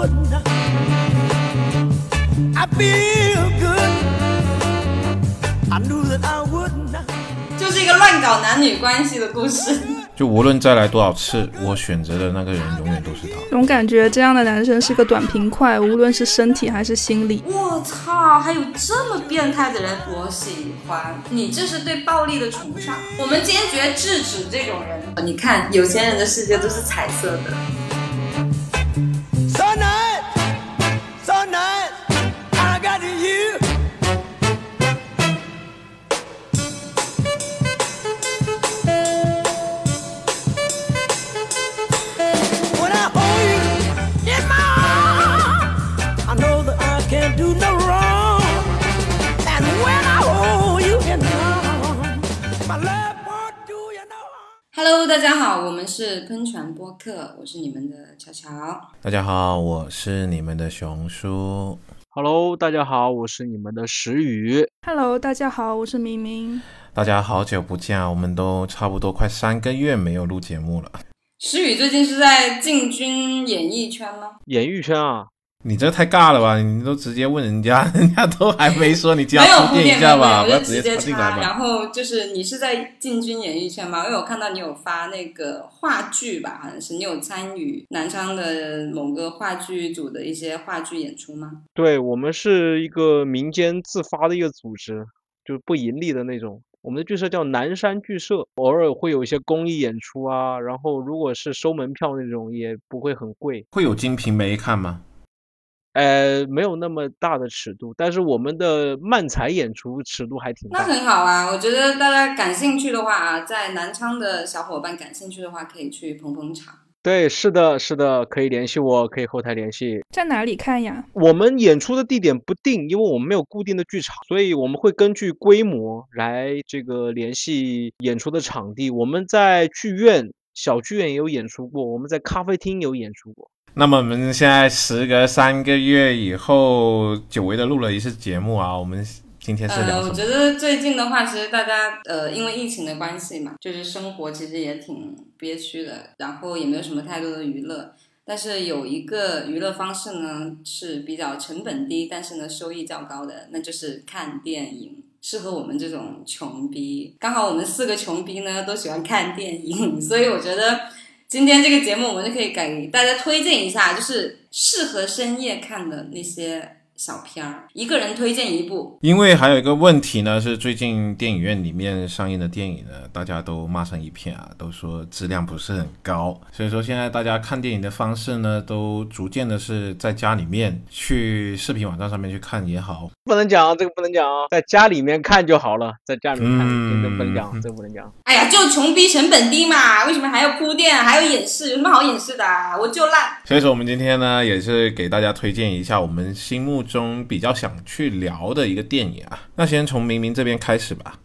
wouldn't. I feel good. I knew that I wouldn't. 就是一个乱搞男女关系的故事。就无论再来多少次，我选择的那个人永远都是他。总感觉这样的男生是个短平快，无论是身体还是心理。我操，还有这么变态的人，我喜欢。你这是对暴力的崇尚，我们坚决制止这种人。你看，有钱人的世界都是彩色的。播客，我是你们的乔乔。大家好，我是你们的熊叔。Hello，大家好，我是你们的石宇。Hello，大家好，我是明明。大家好久不见啊，我们都差不多快三个月没有录节目了。石宇最近是在进军演艺圈吗？演艺圈啊，你这太尬了吧？你都直接问人家，人家都还没说，你就没有要铺铺垫，没有垫一下吧，我不要直接插。接插进来吧。然后就是你是在进军演艺圈吗？因为我看到你有发那个话剧吧，好像是你有参与南昌的某个话剧组的一些话剧演出吗？对我们是一个民间自发的一个组织，就是不盈利的那种。我们的剧社叫南山剧社，偶尔会有一些公益演出啊，然后如果是收门票那种，也不会很贵，会有《金瓶梅》看吗？呃，没有那么大的尺度，但是我们的漫才演出尺度还挺大那。很好啊，我觉得大家感兴趣的话啊，在南昌的小伙伴感兴趣的话，可以去捧捧场。对，是的，是的，可以联系我，可以后台联系。在哪里看呀？我们演出的地点不定，因为我们没有固定的剧场，所以我们会根据规模来这个联系演出的场地。我们在剧院、小剧院也有演出过，我们在咖啡厅有演出过。那么我们现在时隔三个月以后，久违的录了一次节目啊。我们今天是呃，聊什么？我觉得最近的话，其实大家呃，因为疫情的关系嘛，就是生活其实也挺憋屈的，然后也没有什么太多的娱乐。但是有一个娱乐方式呢是比较成本低，但是呢收益较高的，那就是看电影，适合我们这种穷逼。刚好我们四个穷逼呢都喜欢看电影，所以我觉得今天这个节目我们就可以给大家推荐一下，就是适合深夜看的那些小片儿，一个人推荐一部。因为还有一个问题呢，是最近电影院里面上映的电影呢，大家都骂成一片啊，都说质量不是很高。所以说现在大家看电影的方式呢，都逐渐的是在家里面去视频网站上面去看也好，不能讲，这个不能讲啊，在家里面看就好了，在家里面看，嗯这个不能讲，这个不能讲。哎呀，就穷逼成本低嘛，为什么还要铺垫，还要演示？有什么好演示的、啊？我就烂。所以说我们今天呢，也是给大家推荐一下我们心目中比较想去聊的一个电影啊。那先从明明这边开始吧。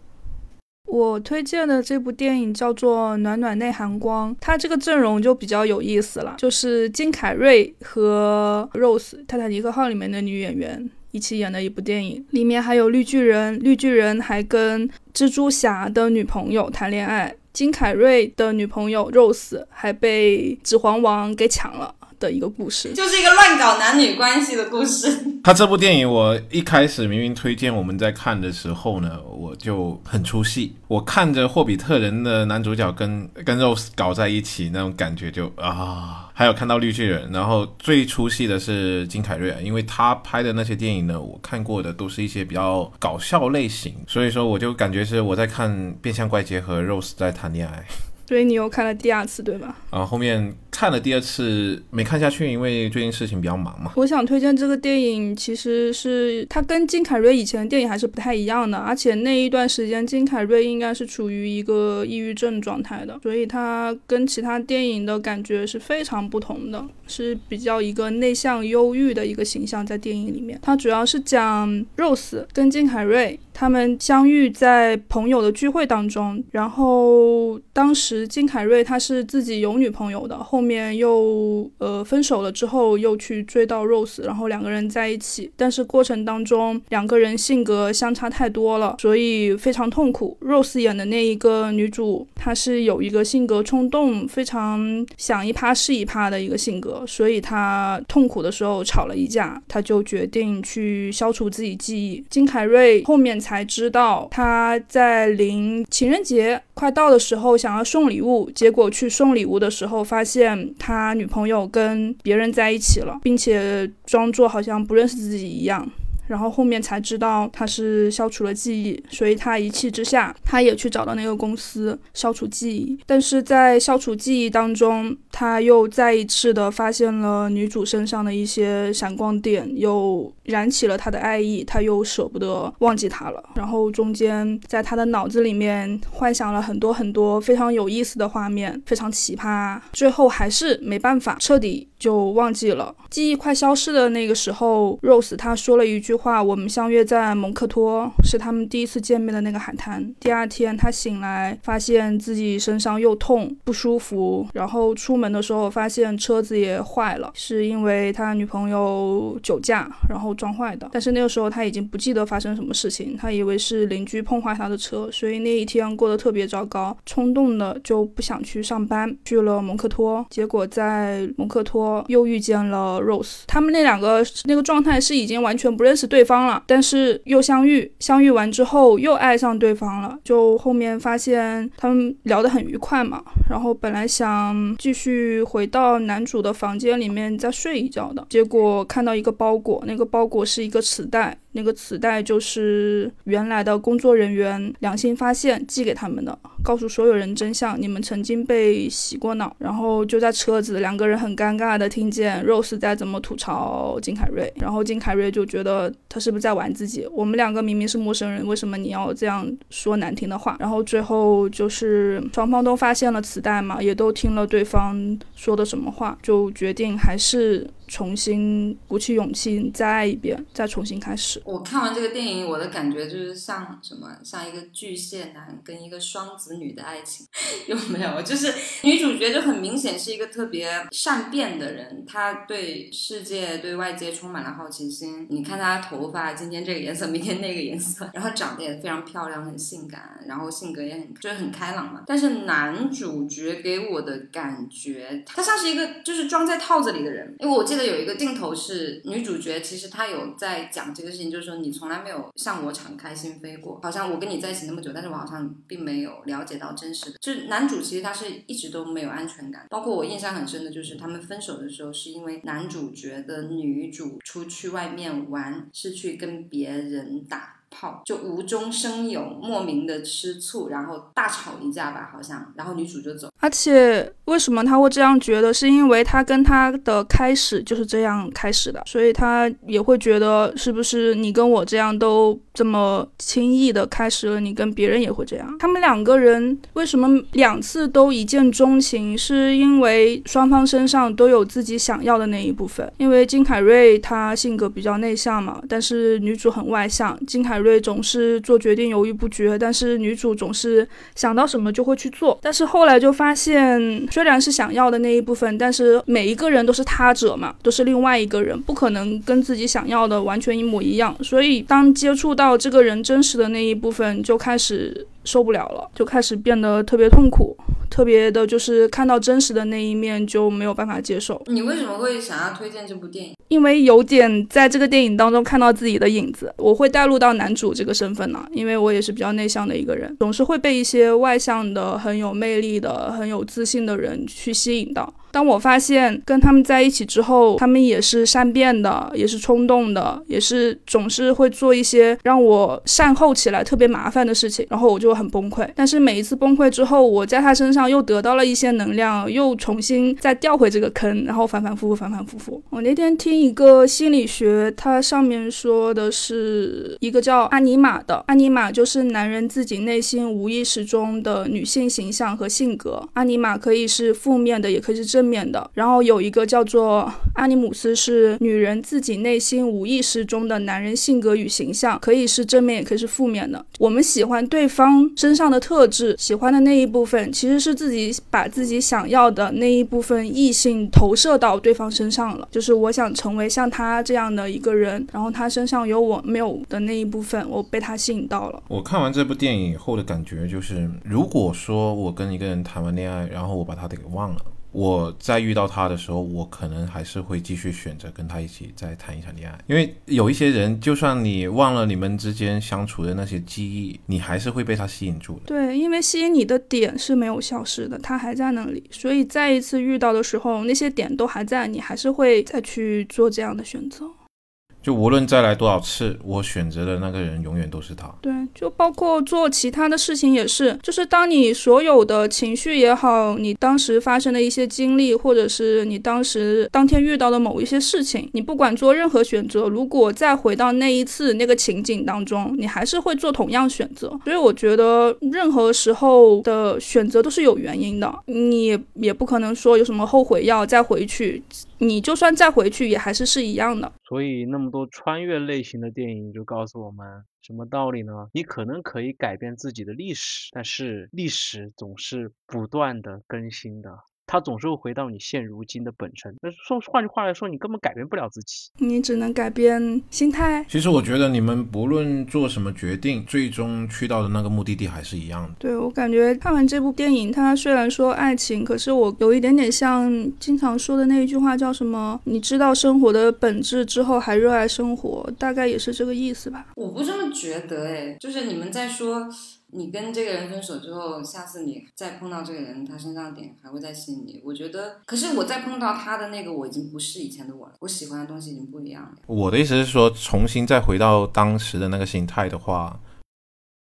我推荐的这部电影叫做《暖暖内含光》，它这个阵容就比较有意思了，就是金凯瑞和 Rose 泰坦尼克号里面的女演员一起演的一部电影，里面还有绿巨人，绿巨人还跟蜘蛛侠的女朋友谈恋爱，金凯瑞的女朋友 Rose 还被指环王给抢了的一个故事。就是一个乱搞男女关系的故事。他这部电影，我一开始明明推荐我们在看的时候呢，我就很出戏。我看着霍比特人的男主角跟跟 Rose 搞在一起，那种感觉就啊，还有看到绿巨人，然后最出戏的是金凯瑞啊，因为他拍的那些电影呢，我看过的都是一些比较搞笑类型，所以说我就感觉是我在看《变相怪杰》和 Rose 在谈恋爱。所以你又看了第二次，对吧？啊后后面看了第二次没看下去，因为最近事情比较忙嘛。我想推荐这个电影，其实是它跟金凯瑞以前的电影还是不太一样的，而且那一段时间金凯瑞应该是处于一个抑郁症状态的，所以他跟其他电影的感觉是非常不同的，是比较一个内向忧郁的一个形象在电影里面。它主要是讲 Rose 跟金凯瑞他们相遇在朋友的聚会当中，然后当时金凯瑞他是自己有女朋友的，后面又呃分手了之后，又去追到 Rose，然后两个人在一起，但是过程当中两个人性格相差太多了，所以非常痛苦。Rose 演的那一个女主，她是有一个性格冲动，非常想一趴是一趴的一个性格，所以他痛苦的时候吵了一架，他就决定去消除自己记忆。金凯瑞后面才知道，他在临情人节快到的时候想要送礼物，结果去送礼物的时候发现他女朋友跟别人在一起了，并且装作好像不认识自己一样。然后后面才知道他是消除了记忆，所以他一气之下，他也去找到那个公司消除记忆。但是在消除记忆当中，他又再一次的发现了女主身上的一些闪光点，又燃起了他的爱意，他又舍不得忘记她了。然后中间在他的脑子里面幻想了很多很多非常有意思的画面，非常奇葩。最后还是没办法，彻底就忘记了。记忆快消失的那个时候，Rose 他说了一句。话，我们相约在蒙克托，是他们第一次见面的那个海滩。第二天，他醒来，发现自己身上又痛不舒服，然后出门的时候发现车子也坏了，是因为他女朋友酒驾然后撞坏的。但是那个时候他已经不记得发生什么事情，他以为是邻居碰坏他的车，所以那一天过得特别糟糕，冲动的就不想去上班，去了蒙克托。结果在蒙克托又遇见了 Rose，他们那两个那个状态是已经完全不认识。对方了，但是又相遇，相遇完之后又爱上对方了。就后面发现他们聊得很愉快嘛，然后本来想继续回到男主的房间里面再睡一觉的，结果看到一个包裹，那个包裹是一个磁带。那个磁带就是原来的工作人员良心发现寄给他们的，告诉所有人真相，你们曾经被洗过脑。然后就在车子，两个人很尴尬的听见 Rose 在怎么吐槽金凯瑞，然后金凯瑞就觉得他是不是在玩自己？我们两个明明是陌生人，为什么你要这样说难听的话？然后最后就是双方都发现了磁带嘛，也都听了对方说的什么话，就决定还是。重新鼓起勇气再爱一遍，再重新开始。我看完这个电影，我的感觉就是像什么，像一个巨蟹男跟一个双子女的爱情，有没有？就是女主角就很明显是一个特别善变的人，她对世界、对外界充满了好奇心。你看她头发，今天这个颜色，明天那个颜色，然后长得也非常漂亮，很性感，然后性格也很就是很开朗嘛。但是男主角给我的感觉，他像是一个就是装在套子里的人，因为我记。记得有一个镜头是女主角，其实她有在讲这个事情，就是说你从来没有向我敞开心扉过，好像我跟你在一起那么久，但是我好像并没有了解到真实的。就是男主其实他是一直都没有安全感，包括我印象很深的就是他们分手的时候，是因为男主角的女主出去外面玩，是去跟别人打。就无中生有，莫名的吃醋，然后大吵一架吧，好像，然后女主就走。而且为什么他会这样觉得？是因为他跟他的开始就是这样开始的，所以他也会觉得是不是你跟我这样都这么轻易的开始了，你跟别人也会这样。他们两个人为什么两次都一见钟情？是因为双方身上都有自己想要的那一部分。因为金凯瑞他性格比较内向嘛，但是女主很外向，金凯。海瑞总是做决定犹豫不决，但是女主总是想到什么就会去做。但是后来就发现，虽然是想要的那一部分，但是每一个人都是他者嘛，都是另外一个人，不可能跟自己想要的完全一模一样。所以当接触到这个人真实的那一部分，就开始。受不了了，就开始变得特别痛苦，特别的就是看到真实的那一面就没有办法接受。你为什么会想要推荐这部电影？因为有点在这个电影当中看到自己的影子，我会带入到男主这个身份呢。因为我也是比较内向的一个人，总是会被一些外向的、很有魅力的、很有自信的人去吸引到。当我发现跟他们在一起之后，他们也是善变的，也是冲动的，也是总是会做一些让我善后起来特别麻烦的事情，然后我就很崩溃。但是每一次崩溃之后，我在他身上又得到了一些能量，又重新再掉回这个坑，然后反反复复，反反复复。我那天听一个心理学，它上面说的是一个叫阿尼玛的，阿尼玛就是男人自己内心无意识中的女性形象和性格。阿尼玛可以是负面的，也可以是正。面的，然后有一个叫做阿尼姆斯是女人自己内心无意识中的男人性格与形象，可以是正面，也可以是负面的。我们喜欢对方身上的特质，喜欢的那一部分，其实是自己把自己想要的那一部分异性投射到对方身上了。就是我想成为像他这样的一个人，然后他身上有我没有的那一部分，我被他吸引到了。我看完这部电影以后的感觉就是，如果说我跟一个人谈完恋爱，然后我把他给忘了。我在遇到他的时候，我可能还是会继续选择跟他一起再谈一场恋爱，因为有一些人，就算你忘了你们之间相处的那些记忆，你还是会被他吸引住的。对，因为吸引你的点是没有消失的，他还在那里，所以再一次遇到的时候，那些点都还在，你还是会再去做这样的选择。就无论再来多少次，我选择的那个人永远都是他。对，就包括做其他的事情也是，就是当你所有的情绪也好，你当时发生的一些经历，或者是你当时当天遇到的某一些事情，你不管做任何选择，如果再回到那一次那个情景当中，你还是会做同样选择。所以我觉得任何时候的选择都是有原因的，你也不可能说有什么后悔药再回去，你就算再回去也还是是一样的。所以那么多穿越类型的电影就告诉我们什么道理呢？你可能可以改变自己的历史，但是历史总是不断的更新的。它总是会回到你现如今的本身。那说换句话来说，你根本改变不了自己。你只能改变心态。其实我觉得你们不论做什么决定，最终去到的那个目的地还是一样的。对我感觉看完这部电影，它虽然说爱情，可是我有一点点像经常说的那一句话，叫什么？你知道生活的本质之后，还热爱生活，大概也是这个意思吧。我不这么觉得哎，就是你们在说。你跟这个人分手之后，下次你再碰到这个人，他身上的点还会再吸引你。我觉得，可是我再碰到他的那个，我已经不是以前的我了，我喜欢的东西已经不一样了。我的意思是说，重新再回到当时的那个心态的话，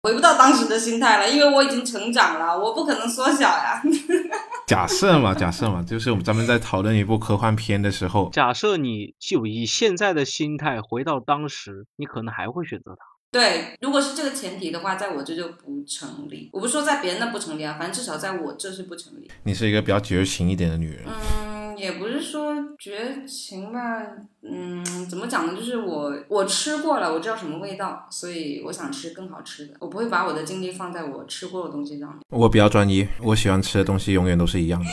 回不到当时的心态了，因为我已经成长了，我不可能缩小呀。假设嘛，假设嘛，就是我们咱们在讨论一部科幻片的时候，假设你就以现在的心态回到当时，你可能还会选择他。对，如果是这个前提的话，在我这就不成立。我不是说在别人那不成立啊，反正至少在我这是不成立。你是一个比较绝情一点的女人。嗯，也不是说绝情吧，嗯，怎么讲呢？就是我我吃过了，我知道什么味道，所以我想吃更好吃的。我不会把我的精力放在我吃过的东西上面。我比较专一，我喜欢吃的东西永远都是一样的。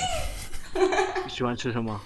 你喜欢吃什么？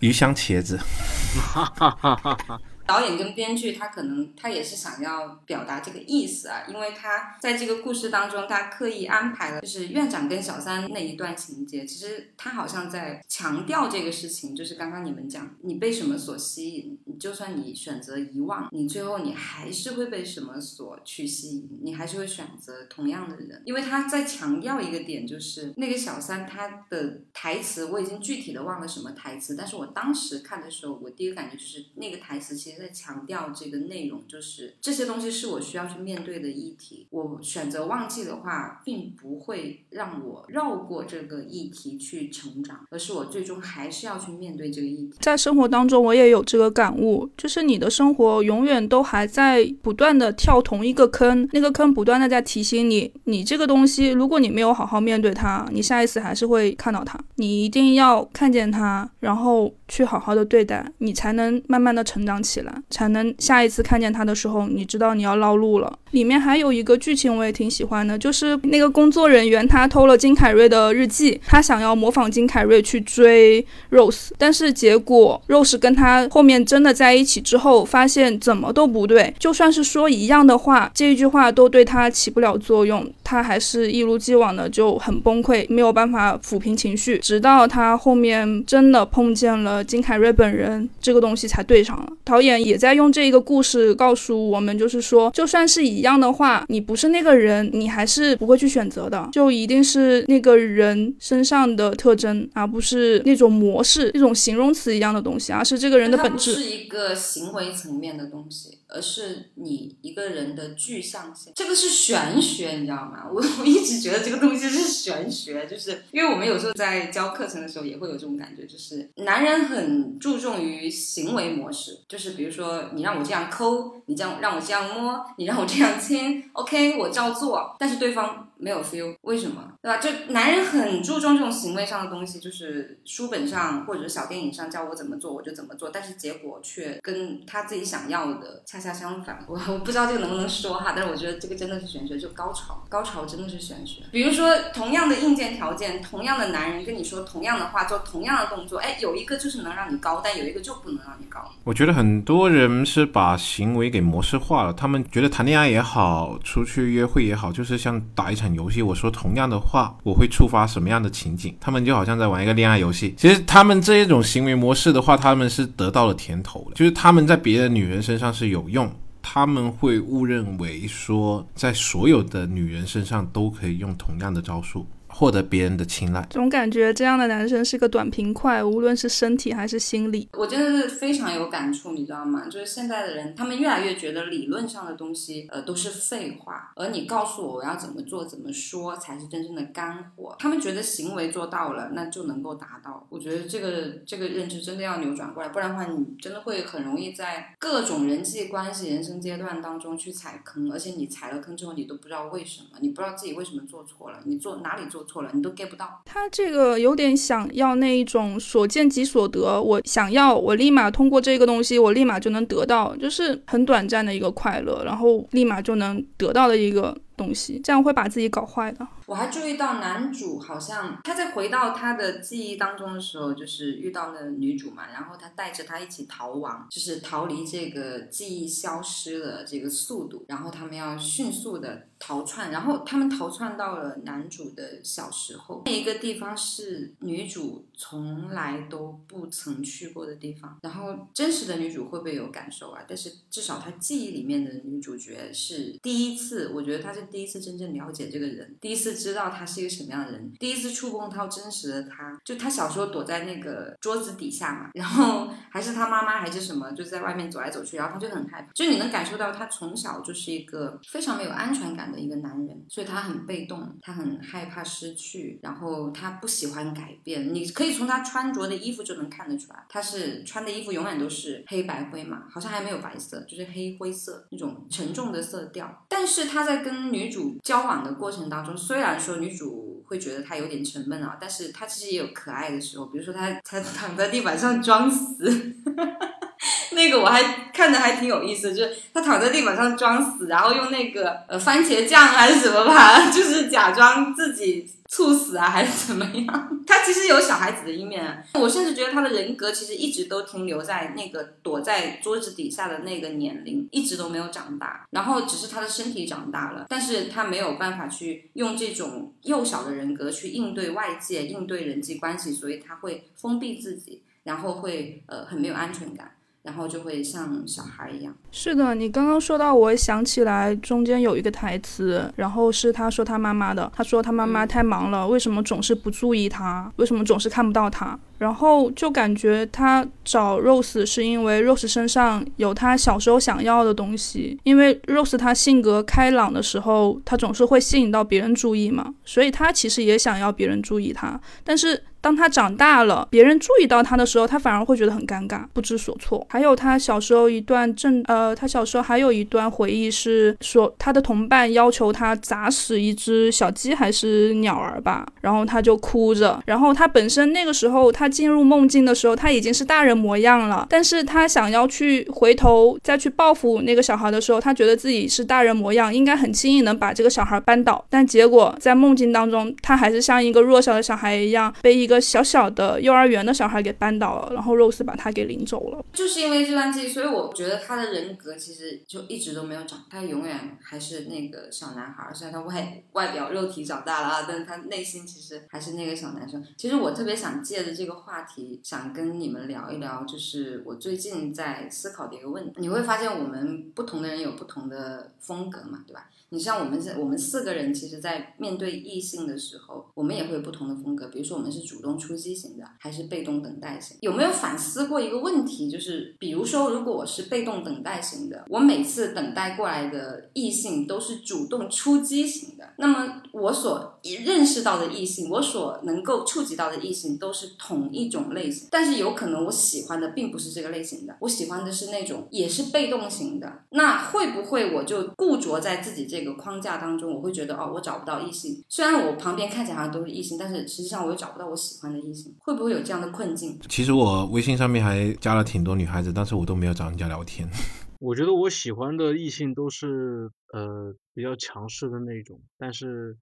鱼香茄子。导演跟编剧他可能他也是想要表达这个意思啊，因为他在这个故事当中，他刻意安排了就是院长跟小三那一段情节，其实他好像在强调这个事情，就是刚刚你们讲，你被什么所吸引，你就算你选择遗忘，你最后你还是会被什么所去吸引，你还是会选择同样的人，因为他在强调一个点，就是那个小三他的台词我已经具体的忘了什么台词，但是我当时看的时候，我第一个感觉就是那个台词其实。在强调这个内容，就是这些东西是我需要去面对的议题。我选择忘记的话，并不会让我绕过这个议题去成长，而是我最终还是要去面对这个议题。在生活当中，我也有这个感悟，就是你的生活永远都还在不断的跳同一个坑，那个坑不断的在提醒你，你这个东西，如果你没有好好面对它，你下一次还是会看到它。你一定要看见它，然后去好好的对待，你才能慢慢的成长起来。才能下一次看见他的时候，你知道你要绕路了。里面还有一个剧情我也挺喜欢的，就是那个工作人员他偷了金凯瑞的日记，他想要模仿金凯瑞去追 Rose，但是结果 Rose 跟他后面真的在一起之后，发现怎么都不对，就算是说一样的话，这一句话都对他起不了作用，他还是一如既往的就很崩溃，没有办法抚平情绪，直到他后面真的碰见了金凯瑞本人，这个东西才对上了。导演也在用这个故事告诉我们，就是说，就算是一一样的话，你不是那个人，你还是不会去选择的，就一定是那个人身上的特征，而不是那种模式、那种形容词一样的东西，而是这个人的本质。是一个行为层面的东西。而是你一个人的具象性，这个是玄学，你知道吗？我我一直觉得这个东西是玄学，就是因为我们有时候在教课程的时候也会有这种感觉，就是男人很注重于行为模式，就是比如说你让我这样抠，你这样让我这样摸，你让我这样亲，OK，我照做，但是对方没有 feel，为什么？对吧？就男人很注重这种行为上的东西，就是书本上或者小电影上教我怎么做我就怎么做，但是结果却跟他自己想要的恰恰相反。我我不知道这个能不能说哈，但是我觉得这个真的是玄学，就高潮，高潮真的是玄学。比如说同样的硬件条件，同样的男人跟你说同样的话，做同样的动作，哎，有一个就是能让你高，但有一个就不能让你高。我觉得很多人是把行为给模式化了，他们觉得谈恋爱也好，出去约会也好，就是像打一场游戏。我说同样的话，我会触发什么样的情景？他们就好像在玩一个恋爱游戏。其实他们这一种行为模式的话，他们是得到了甜头的，就是他们在别的女人身上是有用，他们会误认为说在所有的女人身上都可以用同样的招数。获得别人的青睐，总感觉这样的男生是个短平快，无论是身体还是心理。我真的是非常有感触，你知道吗？就是现在的人，他们越来越觉得理论上的东西，呃，都是废话，而你告诉我我要怎么做、怎么说才是真正的干货。他们觉得行为做到了，那就能够达到。我觉得这个这个认知真的要扭转过来，不然的话，你真的会很容易在各种人际关系、人生阶段当中去踩坑，而且你踩了坑之后，你都不知道为什么，你不知道自己为什么做错了，你做哪里做。错了，你都 get 不到。他这个有点想要那一种所见即所得，我想要，我立马通过这个东西，我立马就能得到，就是很短暂的一个快乐，然后立马就能得到的一个。东西，这样会把自己搞坏的。我还注意到男主好像他在回到他的记忆当中的时候，就是遇到了女主嘛，然后他带着她一起逃亡，就是逃离这个记忆消失的这个速度，然后他们要迅速的逃窜，然后他们逃窜到了男主的小时候，那一个地方是女主从来都不曾去过的地方。然后真实的女主会不会有感受啊？但是至少她记忆里面的女主角是第一次，我觉得她是。第一次真正了解这个人，第一次知道他是一个什么样的人，第一次触碰到真实的他，就他小时候躲在那个桌子底下嘛，然后 还是他妈妈还是什么，就在外面走来走去，然后他就很害怕，就你能感受到他从小就是一个非常没有安全感的一个男人，所以他很被动，他很害怕失去，然后他不喜欢改变，你可以从他穿着的衣服就能看得出来，他是穿的衣服永远都是黑白灰嘛，好像还没有白色，就是黑灰色那种沉重的色调，但是他在跟女。主交往的过程当中，虽然说女主会觉得她有点沉闷啊，但是她其实也有可爱的时候，比如说她她躺在地板上装死，那个我还看着还挺有意思，就是她躺在地板上装死，然后用那个呃番茄酱还是什么吧，就是假装自己。猝死啊，还是怎么样？他其实有小孩子的一面，我甚至觉得他的人格其实一直都停留在那个躲在桌子底下的那个年龄，一直都没有长大。然后只是他的身体长大了，但是他没有办法去用这种幼小的人格去应对外界、应对人际关系，所以他会封闭自己，然后会呃很没有安全感。然后就会像小孩一样。是的，你刚刚说到，我想起来中间有一个台词，然后是他说他妈妈的，他说他妈妈太忙了，为什么总是不注意他？为什么总是看不到他？然后就感觉他找 Rose 是因为 Rose 身上有他小时候想要的东西，因为 Rose 他性格开朗的时候，他总是会吸引到别人注意嘛，所以他其实也想要别人注意他，但是。当他长大了，别人注意到他的时候，他反而会觉得很尴尬，不知所措。还有他小时候一段正呃，他小时候还有一段回忆是说，他的同伴要求他砸死一只小鸡还是鸟儿吧，然后他就哭着。然后他本身那个时候他进入梦境的时候，他已经是大人模样了，但是他想要去回头再去报复那个小孩的时候，他觉得自己是大人模样，应该很轻易能把这个小孩扳倒。但结果在梦境当中，他还是像一个弱小的小孩一样被一。个小小的幼儿园的小孩给扳倒了，然后 Rose 把他给领走了。就是因为这段记忆，所以我觉得他的人格其实就一直都没有长，他永远还是那个小男孩。虽然他外外表肉体长大了啊，但是他内心其实还是那个小男生。其实我特别想借着这个话题，想跟你们聊一聊，就是我最近在思考的一个问题。你会发现，我们不同的人有不同的风格嘛，对吧？你像我们这我们四个人，其实，在面对异性的时候，我们也会有不同的风格。比如说，我们是主动出击型的，还是被动等待型？有没有反思过一个问题？就是，比如说，如果我是被动等待型的，我每次等待过来的异性都是主动出击型的，那么我所认识到的异性，我所能够触及到的异性，都是同一种类型。但是，有可能我喜欢的并不是这个类型的，我喜欢的是那种也是被动型的。那会不会我就固着在自己这？这个框架当中，我会觉得哦，我找不到异性。虽然我旁边看起来好像都是异性，但是实际上我又找不到我喜欢的异性。会不会有这样的困境？其实我微信上面还加了挺多女孩子，但是我都没有找人家聊天。我觉得我喜欢的异性都是呃比较强势的那种，但是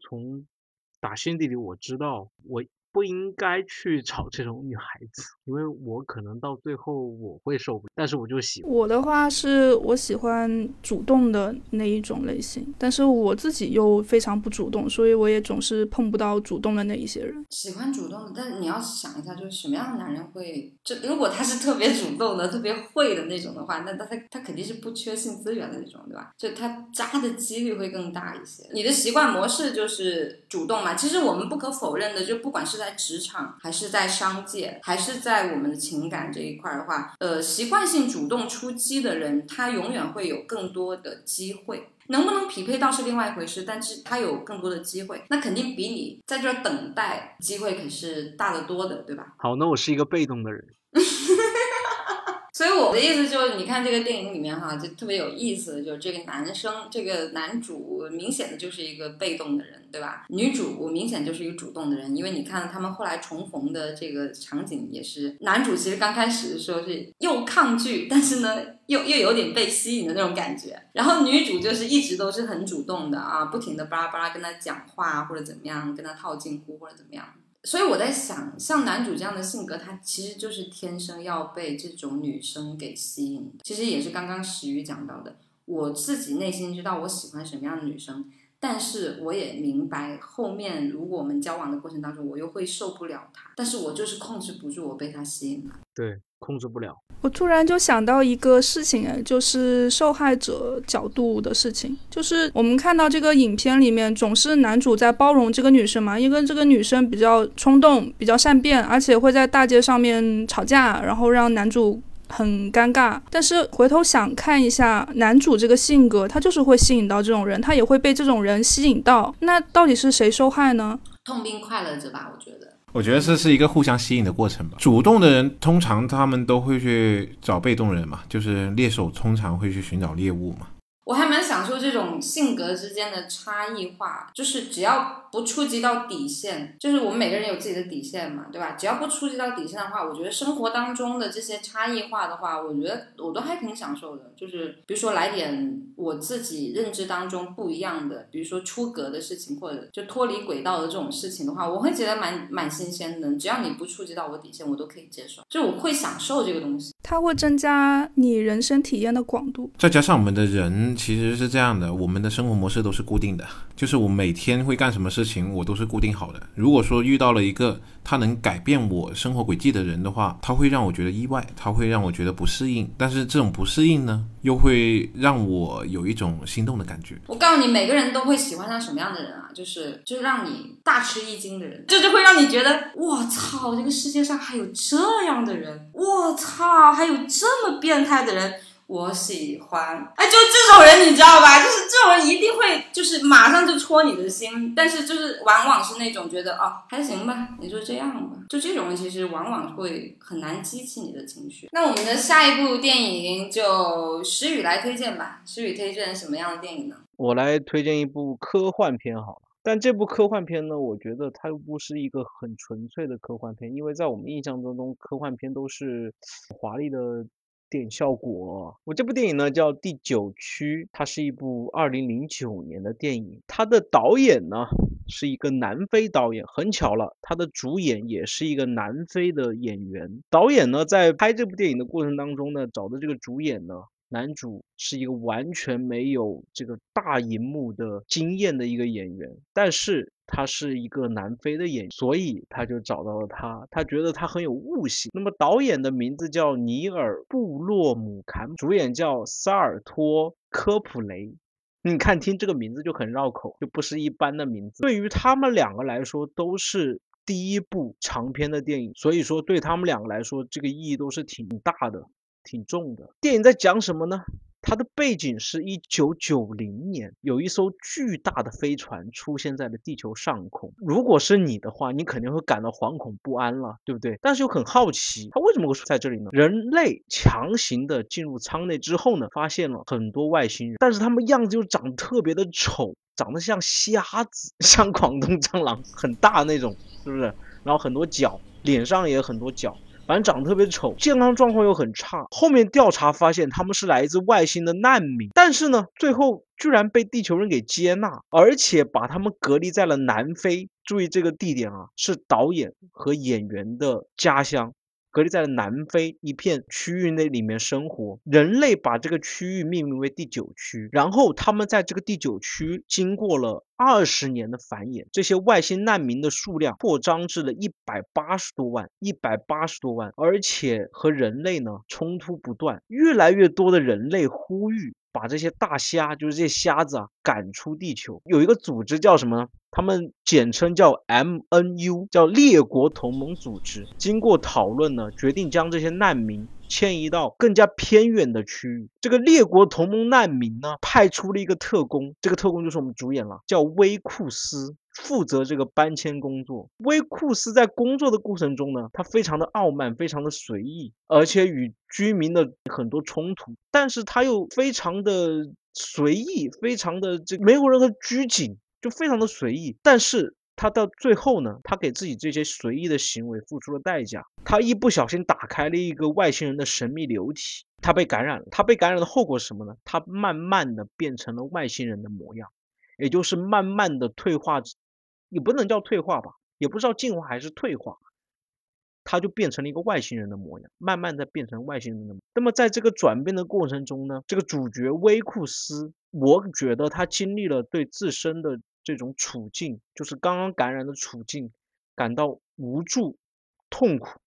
从打心底里我知道我。不应该去找这种女孩子，因为我可能到最后我会受不了。但是我就喜欢我的话是我喜欢主动的那一种类型，但是我自己又非常不主动，所以我也总是碰不到主动的那一些人。喜欢主动的，但是你要想一下，就是什么样的男人会？就如果他是特别主动的、特别会的那种的话，那他他他肯定是不缺性资源的那种，对吧？就他渣的几率会更大一些。你的习惯模式就是主动嘛。其实我们不可否认的，就不管是在职场还是在商界，还是在我们的情感这一块的话，呃，习惯性主动出击的人，他永远会有更多的机会。能不能匹配到是另外一回事，但是他有更多的机会，那肯定比你在这儿等待机会可是大得多的，对吧？好，那我是一个被动的人。所以我的意思就是，你看这个电影里面哈，就特别有意思的，就是这个男生，这个男主明显的就是一个被动的人，对吧？女主明显就是一个主动的人，因为你看他们后来重逢的这个场景也是，男主其实刚开始的时候是又抗拒，但是呢 又又有点被吸引的那种感觉，然后女主就是一直都是很主动的啊，不停的巴拉巴拉跟他讲话或者怎么样，跟他套近乎或者怎么样。所以我在想，像男主这样的性格，他其实就是天生要被这种女生给吸引。其实也是刚刚石宇讲到的，我自己内心知道我喜欢什么样的女生，但是我也明白后面如果我们交往的过程当中，我又会受不了她，但是我就是控制不住我被她吸引了。对。控制不了。我突然就想到一个事情，哎，就是受害者角度的事情。就是我们看到这个影片里面，总是男主在包容这个女生嘛，因为这个女生比较冲动，比较善变，而且会在大街上面吵架，然后让男主很尴尬。但是回头想看一下男主这个性格，他就是会吸引到这种人，他也会被这种人吸引到。那到底是谁受害呢？痛并快乐着吧，我觉得。我觉得这是一个互相吸引的过程吧。主动的人通常他们都会去找被动人嘛，就是猎手通常会去寻找猎物嘛。这种性格之间的差异化，就是只要不触及到底线，就是我们每个人有自己的底线嘛，对吧？只要不触及到底线的话，我觉得生活当中的这些差异化的话，我觉得我都还挺享受的。就是比如说来点我自己认知当中不一样的，比如说出格的事情，或者就脱离轨道的这种事情的话，我会觉得蛮蛮新鲜的。只要你不触及到我底线，我都可以接受，就我会享受这个东西。它会增加你人生体验的广度，再加上我们的人。其实是这样样的，我们的生活模式都是固定的，就是我每天会干什么事情，我都是固定好的。如果说遇到了一个他能改变我生活轨迹的人的话，他会让我觉得意外，他会让我觉得不适应。但是这种不适应呢，又会让我有一种心动的感觉。我告诉你，每个人都会喜欢上什么样的人啊？就是就是让你大吃一惊的人，这就会让你觉得，我操，这个世界上还有这样的人，我操，还有这么变态的人。我喜欢，哎，就这种人，你知道吧？就是这种人一定会，就是马上就戳你的心。但是就是往往是那种觉得，哦，还行吧，你就这样吧。就这种人，其实往往会很难激起你的情绪。那我们的下一部电影就石宇来推荐吧。石宇推荐什么样的电影呢？我来推荐一部科幻片好了。但这部科幻片呢，我觉得它又不是一个很纯粹的科幻片，因为在我们印象当中，科幻片都是华丽的。电影效果，我这部电影呢叫《第九区》，它是一部二零零九年的电影。它的导演呢是一个南非导演，很巧了，他的主演也是一个南非的演员。导演呢在拍这部电影的过程当中呢，找的这个主演呢，男主是一个完全没有这个大荧幕的经验的一个演员，但是。他是一个南非的演员，所以他就找到了他。他觉得他很有悟性。那么导演的名字叫尼尔·布洛姆坎，主演叫萨尔托·科普雷。你看，听这个名字就很绕口，就不是一般的名字。对于他们两个来说，都是第一部长篇的电影，所以说对他们两个来说，这个意义都是挺大的、挺重的。电影在讲什么呢？它的背景是一九九零年，有一艘巨大的飞船出现在了地球上空。如果是你的话，你肯定会感到惶恐不安了，对不对？但是又很好奇，它为什么会出在这里呢？人类强行的进入舱内之后呢，发现了很多外星人，但是他们样子又长得特别的丑，长得像瞎子，像广东蟑螂，很大那种，是不是？然后很多角，脸上也有很多角。反正长得特别丑，健康状况又很差。后面调查发现他们是来自外星的难民，但是呢，最后居然被地球人给接纳，而且把他们隔离在了南非。注意这个地点啊，是导演和演员的家乡。隔离在了南非一片区域内里面生活，人类把这个区域命名为第九区，然后他们在这个第九区经过了二十年的繁衍，这些外星难民的数量扩张至了一百八十多万，一百八十多万，而且和人类呢冲突不断，越来越多的人类呼吁。把这些大虾，就是这些虾子啊，赶出地球。有一个组织叫什么呢？他们简称叫 MNU，叫列国同盟组织。经过讨论呢，决定将这些难民迁移到更加偏远的区域。这个列国同盟难民呢，派出了一个特工，这个特工就是我们主演了，叫威库斯。负责这个搬迁工作。威库斯在工作的过程中呢，他非常的傲慢，非常的随意，而且与居民的很多冲突。但是他又非常的随意，非常的这没有任何拘谨，就非常的随意。但是他到最后呢，他给自己这些随意的行为付出了代价。他一不小心打开了一个外星人的神秘流体，他被感染了。他被感染的后果是什么呢？他慢慢的变成了外星人的模样，也就是慢慢的退化。也不能叫退化吧，也不知道进化还是退化，他就变成了一个外星人的模样，慢慢的变成外星人的模。那么在这个转变的过程中呢，这个主角威库斯，我觉得他经历了对自身的这种处境，就是刚刚感染的处境，感到无助、痛苦、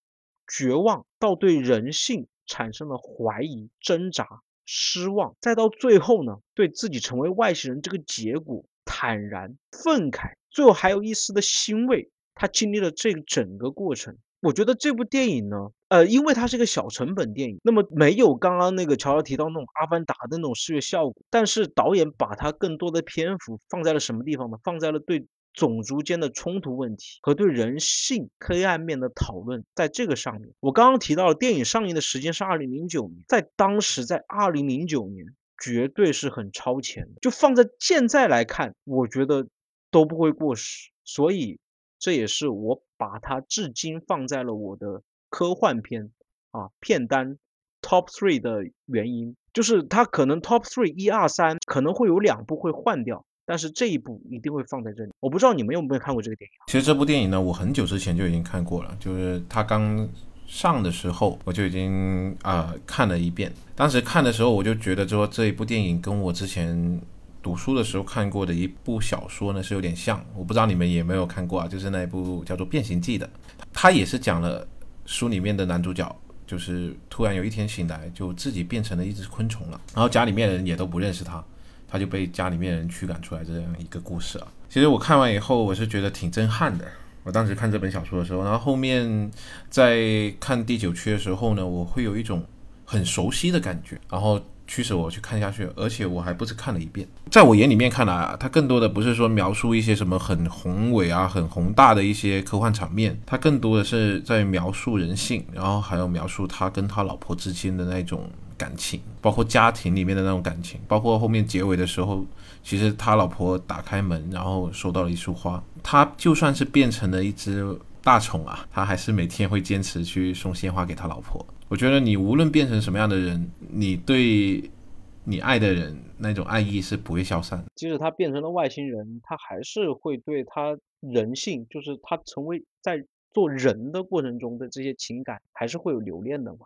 绝望，到对人性产生了怀疑、挣扎、失望，再到最后呢，对自己成为外星人这个结果坦然、愤慨。最后还有一丝的欣慰，他经历了这整个过程。我觉得这部电影呢，呃，因为它是一个小成本电影，那么没有刚刚那个乔乔提到那种《阿凡达》的那种视觉效果，但是导演把它更多的篇幅放在了什么地方呢？放在了对种族间的冲突问题和对人性黑暗面的讨论，在这个上面。我刚刚提到了电影上映的时间是二零零九年，在当时，在二零零九年绝对是很超前的。就放在现在来看，我觉得。都不会过时，所以这也是我把它至今放在了我的科幻片啊片单 top three 的原因，就是它可能 top three 一二三可能会有两部会换掉，但是这一部一定会放在这里。我不知道你们有没有看过这个电影？其实这部电影呢，我很久之前就已经看过了，就是它刚上的时候我就已经啊看了一遍。当时看的时候我就觉得说这一部电影跟我之前。读书的时候看过的一部小说呢，是有点像，我不知道你们有没有看过啊，就是那一部叫做《变形记》的，它也是讲了书里面的男主角，就是突然有一天醒来，就自己变成了一只昆虫了，然后家里面人也都不认识他，他就被家里面人驱赶出来这样一个故事啊。其实我看完以后，我是觉得挺震撼的。我当时看这本小说的时候，然后后面在看第九区的时候呢，我会有一种很熟悉的感觉，然后。驱使我去看下去，而且我还不止看了一遍。在我眼里面看来啊，它更多的不是说描述一些什么很宏伟啊、很宏大的一些科幻场面，它更多的是在描述人性，然后还有描述他跟他老婆之间的那种感情，包括家庭里面的那种感情，包括后面结尾的时候，其实他老婆打开门，然后收到了一束花，他就算是变成了一只大宠啊，他还是每天会坚持去送鲜花给他老婆。我觉得你无论变成什么样的人，你对你爱的人那种爱意是不会消散。即使他变成了外星人，他还是会对他人性，就是他成为在做人的过程中的这些情感，还是会有留恋的嘛。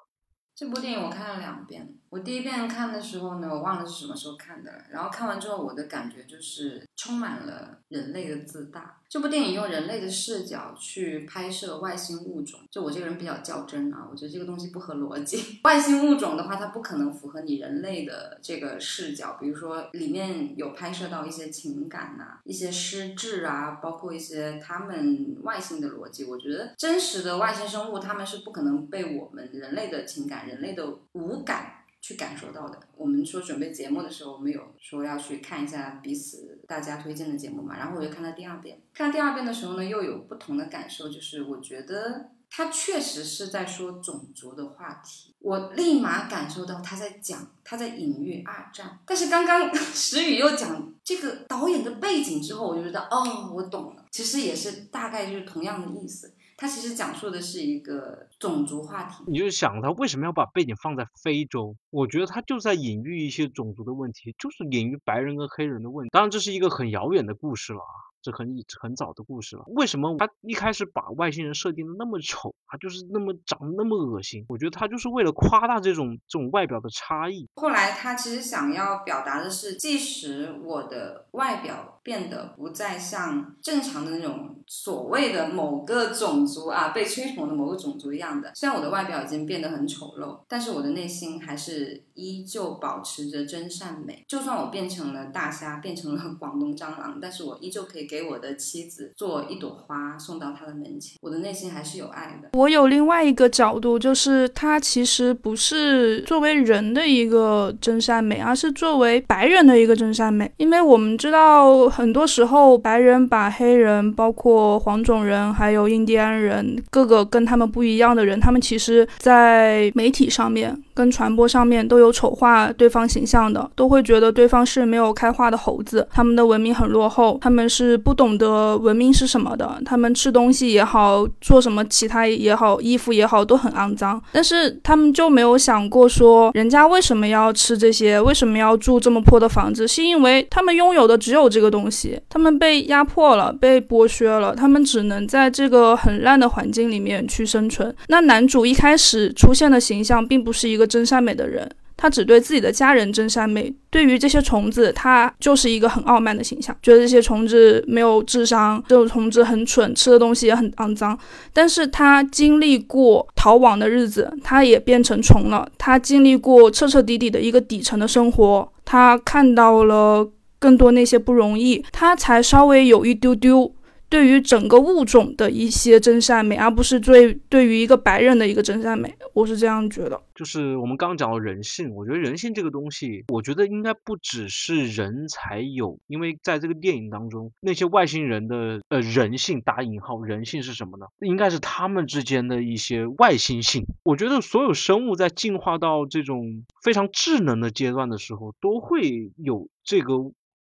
这部电影我看了两遍。我第一遍看的时候呢，我忘了是什么时候看的了。然后看完之后，我的感觉就是充满了人类的自大。这部电影用人类的视角去拍摄外星物种，就我这个人比较较真啊，我觉得这个东西不合逻辑。外星物种的话，它不可能符合你人类的这个视角。比如说里面有拍摄到一些情感呐，一些失智啊，包括一些他们外星的逻辑。我觉得真实的外星生物，他们是不可能被我们人类的情感、人类的五感。去感受到的。我们说准备节目的时候，我们有说要去看一下彼此大家推荐的节目嘛，然后我就看了第二遍。看第二遍的时候呢，又有不同的感受，就是我觉得他确实是在说种族的话题，我立马感受到他在讲，他在隐喻二战。但是刚刚 石宇又讲这个导演的背景之后，我就觉得哦，我懂了，其实也是大概就是同样的意思。他其实讲述的是一个种族话题。你就想他为什么要把背景放在非洲？我觉得他就在隐喻一些种族的问题，就是隐喻白人跟黑人的问题。当然，这是一个很遥远的故事了啊。这很很早的故事了。为什么他一开始把外星人设定的那么丑，他就是那么长得那么恶心？我觉得他就是为了夸大这种这种外表的差异。后来他其实想要表达的是，即使我的外表变得不再像正常的那种所谓的某个种族啊被吹捧的某个种族一样的，虽然我的外表已经变得很丑陋，但是我的内心还是依旧保持着真善美。就算我变成了大虾，变成了广东蟑螂，但是我依旧可以给。我的妻子做一朵花送到他的门前，我的内心还是有爱的。我有另外一个角度，就是他其实不是作为人的一个真善美，而是作为白人的一个真善美。因为我们知道，很多时候白人把黑人，包括黄种人，还有印第安人，各个跟他们不一样的人，他们其实在媒体上面跟传播上面都有丑化对方形象的，都会觉得对方是没有开化的猴子，他们的文明很落后，他们是。不懂得文明是什么的，他们吃东西也好，做什么其他也好，衣服也好，都很肮脏。但是他们就没有想过说，人家为什么要吃这些？为什么要住这么破的房子？是因为他们拥有的只有这个东西，他们被压迫了，被剥削了，他们只能在这个很烂的环境里面去生存。那男主一开始出现的形象，并不是一个真善美的人。他只对自己的家人真善美，对于这些虫子，他就是一个很傲慢的形象，觉得这些虫子没有智商，这种虫子很蠢，吃的东西也很肮脏。但是他经历过逃亡的日子，他也变成虫了。他经历过彻彻底底的一个底层的生活，他看到了更多那些不容易，他才稍微有一丢丢。对于整个物种的一些真善美，而不是对对于一个白人的一个真善美，我是这样觉得。就是我们刚刚讲到人性，我觉得人性这个东西，我觉得应该不只是人才有，因为在这个电影当中，那些外星人的呃人性打引号人性是什么呢？应该是他们之间的一些外星性。我觉得所有生物在进化到这种非常智能的阶段的时候，都会有这个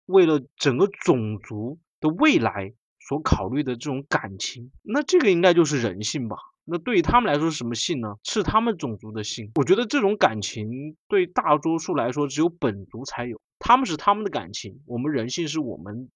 为了整个种族的未来。所考虑的这种感情，那这个应该就是人性吧？那对于他们来说是什么性呢？是他们种族的性。我觉得这种感情对大多数来说只有本族才有，他们是他们的感情，我们人性是我们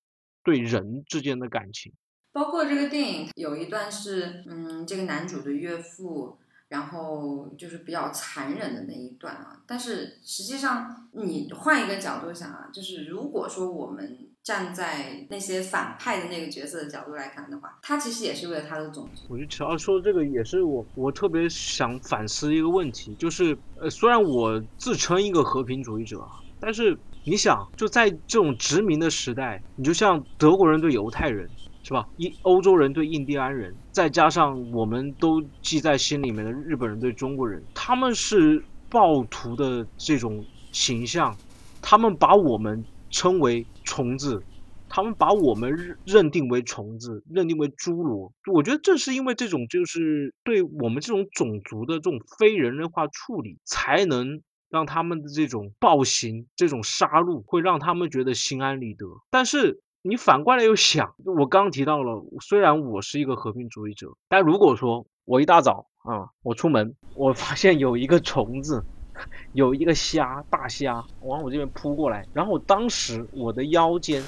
对人之间的感情。包括这个电影有一段是，嗯，这个男主的岳父，然后就是比较残忍的那一段啊。但是实际上你换一个角度想啊，就是如果说我们。站在那些反派的那个角色的角度来看的话，他其实也是为了他的种族。我觉得乔说的这个也是我我特别想反思一个问题，就是呃，虽然我自称一个和平主义者，但是你想，就在这种殖民的时代，你就像德国人对犹太人，是吧？印欧洲人对印第安人，再加上我们都记在心里面的日本人对中国人，他们是暴徒的这种形象，他们把我们。称为虫子，他们把我们认认定为虫子，认定为侏罗。我觉得正是因为这种，就是对我们这种种族的这种非人类化处理，才能让他们的这种暴行、这种杀戮，会让他们觉得心安理得。但是你反过来又想，我刚提到了，虽然我是一个和平主义者，但如果说我一大早啊，我出门，我发现有一个虫子。有一个虾，大虾往我这边扑过来，然后当时我的腰间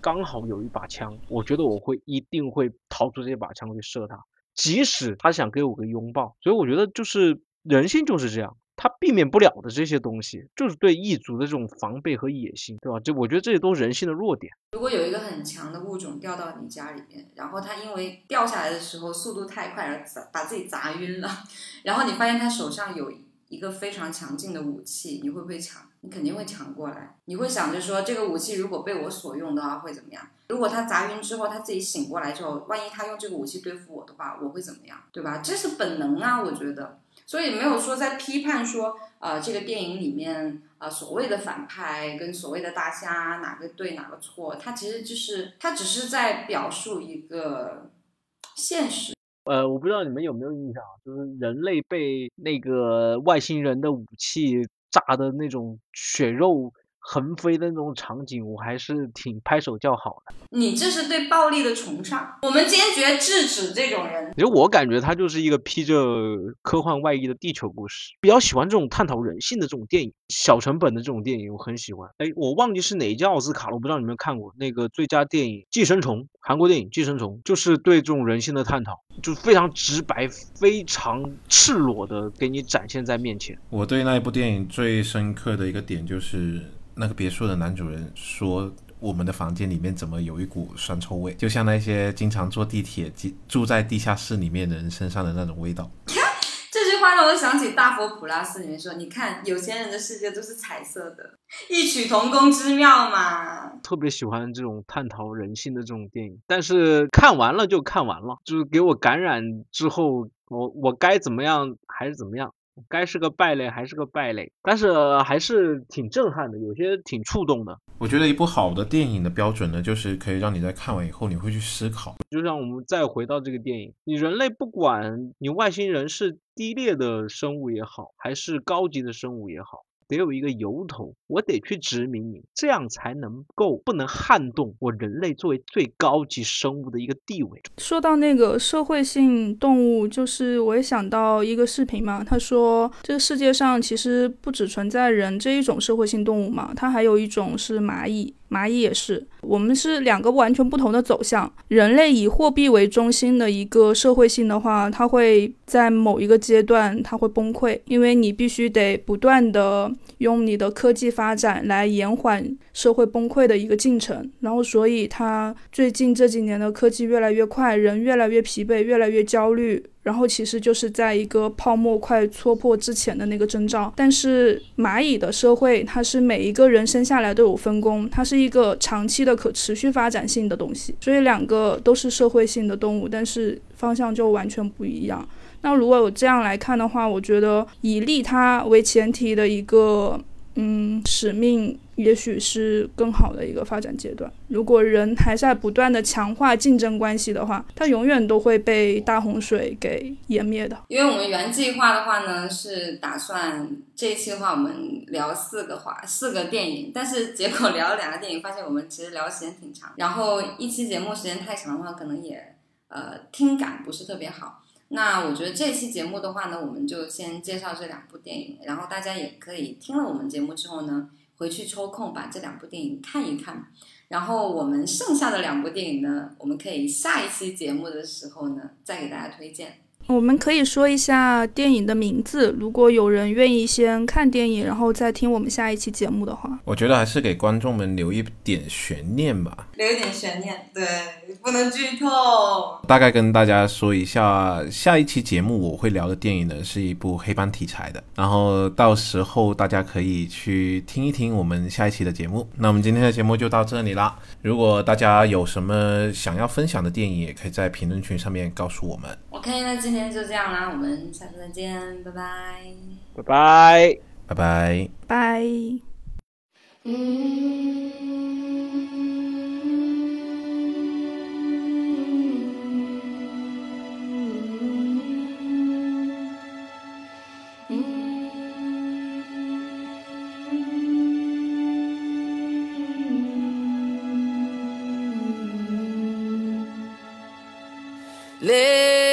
刚好有一把枪，我觉得我会一定会掏出这把枪去射他，即使他想给我个拥抱。所以我觉得就是人性就是这样，他避免不了的这些东西，就是对异族的这种防备和野心，对吧？这我觉得这些都是人性的弱点。如果有一个很强的物种掉到你家里面，然后它因为掉下来的时候速度太快而砸把自己砸晕了，然后你发现他手上有。一个非常强劲的武器，你会不会抢？你肯定会抢过来。你会想着说，这个武器如果被我所用的话会怎么样？如果他砸晕之后，他自己醒过来之后，万一他用这个武器对付我的话，我会怎么样？对吧？这是本能啊，我觉得。所以没有说在批判说，呃，这个电影里面呃所谓的反派跟所谓的大虾哪个对哪个错，它其实就是它只是在表述一个现实。呃，我不知道你们有没有印象，就是人类被那个外星人的武器炸的那种血肉横飞的那种场景，我还是挺拍手叫好的。你这是对暴力的崇尚，我们坚决制止这种人。其实我感觉它就是一个披着科幻外衣的地球故事，比较喜欢这种探讨人性的这种电影，小成本的这种电影我很喜欢。哎，我忘记是哪一届奥斯卡了，我不知道你们看过那个最佳电影《寄生虫》，韩国电影《寄生虫》，就是对这种人性的探讨，就非常直白、非常赤裸的给你展现在面前。我对那一部电影最深刻的一个点就是那个别墅的男主人说。我们的房间里面怎么有一股酸臭味？就像那些经常坐地铁、住在地下室里面的人身上的那种味道。这句话让我想起《大佛普拉斯》里面说：“你看，有钱人的世界都是彩色的，异曲同工之妙嘛。”特别喜欢这种探讨人性的这种电影，但是看完了就看完了，就是给我感染之后，我我该怎么样还是怎么样。该是个败类还是个败类，但是还是挺震撼的，有些挺触动的。我觉得一部好的电影的标准呢，就是可以让你在看完以后你会去思考。就像我们再回到这个电影，你人类不管你外星人是低劣的生物也好，还是高级的生物也好。得有一个由头，我得去殖民你，这样才能够不能撼动我人类作为最高级生物的一个地位。说到那个社会性动物，就是我也想到一个视频嘛，他说这个世界上其实不只存在人这一种社会性动物嘛，它还有一种是蚂蚁。蚂蚁也是，我们是两个完全不同的走向。人类以货币为中心的一个社会性的话，它会在某一个阶段它会崩溃，因为你必须得不断的用你的科技发展来延缓社会崩溃的一个进程。然后，所以它最近这几年的科技越来越快，人越来越疲惫，越来越焦虑。然后其实就是在一个泡沫快戳破之前的那个征兆，但是蚂蚁的社会，它是每一个人生下来都有分工，它是一个长期的可持续发展性的东西，所以两个都是社会性的动物，但是方向就完全不一样。那如果有这样来看的话，我觉得以利他为前提的一个。嗯，使命也许是更好的一个发展阶段。如果人还在不断的强化竞争关系的话，它永远都会被大洪水给湮灭的。因为我们原计划的话呢，是打算这一期的话我们聊四个话四个电影，但是结果聊了两个电影，发现我们其实聊时间挺长。然后一期节目时间太长的话，可能也呃听感不是特别好。那我觉得这期节目的话呢，我们就先介绍这两部电影，然后大家也可以听了我们节目之后呢，回去抽空把这两部电影看一看。然后我们剩下的两部电影呢，我们可以下一期节目的时候呢，再给大家推荐。我们可以说一下电影的名字，如果有人愿意先看电影，然后再听我们下一期节目的话，我觉得还是给观众们留一点悬念吧，留一点悬念，对，不能剧透。大概跟大家说一下，下一期节目我会聊的电影呢，是一部黑帮题材的，然后到时候大家可以去听一听我们下一期的节目。那我们今天的节目就到这里啦，如果大家有什么想要分享的电影，也可以在评论区上面告诉我们。OK，那今天。今天就这样啦，我们下次再见，拜拜，拜拜，拜拜，拜。Oh